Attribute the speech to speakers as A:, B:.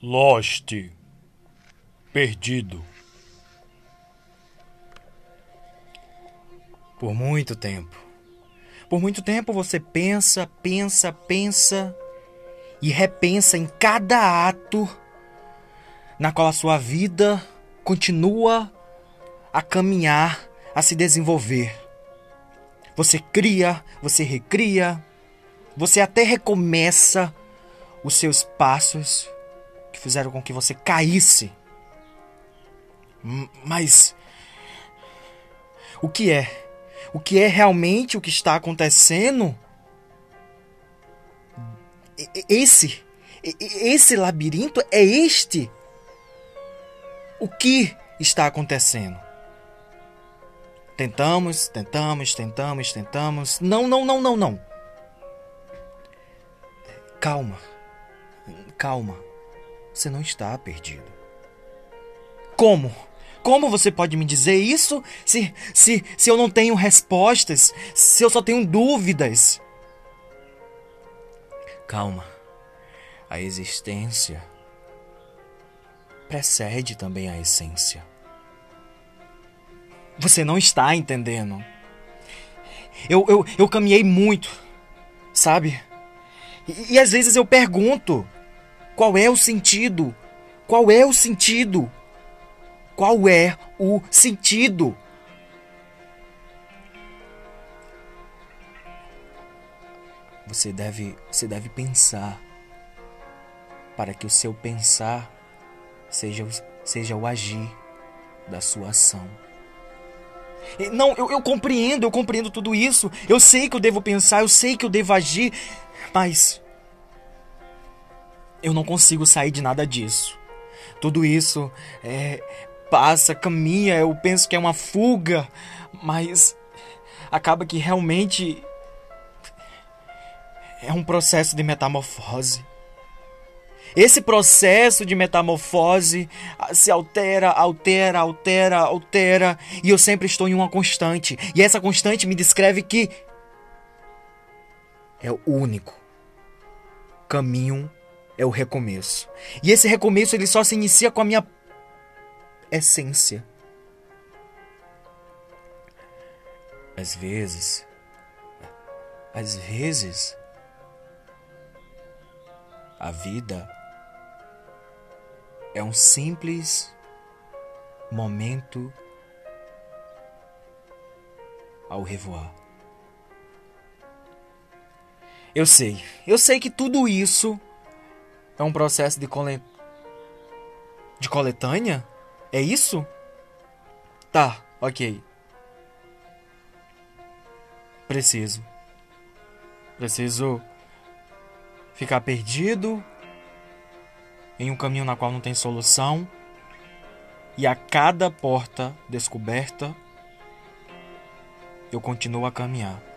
A: Lost. Perdido.
B: Por muito tempo. Por muito tempo você pensa, pensa, pensa e repensa em cada ato na qual a sua vida continua a caminhar, a se desenvolver. Você cria, você recria, você até recomeça os seus passos que fizeram com que você caísse. Mas o que é? O que é realmente o que está acontecendo? Esse, esse labirinto é este. O que está acontecendo? Tentamos, tentamos, tentamos, tentamos. Não, não, não, não, não. Calma. Calma. Você não está perdido. Como? Como você pode me dizer isso se, se, se eu não tenho respostas? Se eu só tenho dúvidas? Calma. A existência precede também a essência. Você não está entendendo. Eu, eu, eu caminhei muito, sabe? E, e às vezes eu pergunto: qual é o sentido? Qual é o sentido? Qual é o sentido? Você deve, você deve pensar para que o seu pensar seja, seja o agir da sua ação. Não, eu, eu compreendo, eu compreendo tudo isso. Eu sei que eu devo pensar, eu sei que eu devo agir, mas eu não consigo sair de nada disso. Tudo isso é, passa, caminha, eu penso que é uma fuga, mas acaba que realmente é um processo de metamorfose. Esse processo de metamorfose se altera, altera, altera, altera, e eu sempre estou em uma constante. E essa constante me descreve que é o único caminho é o recomeço. E esse recomeço ele só se inicia com a minha essência. Às vezes, às vezes, a vida é um simples momento ao revoar. Eu sei, eu sei que tudo isso é um processo de, colet... de coletânea? É isso? Tá, ok. Preciso. Preciso ficar perdido em um caminho na qual não tem solução e a cada porta descoberta eu continuo a caminhar.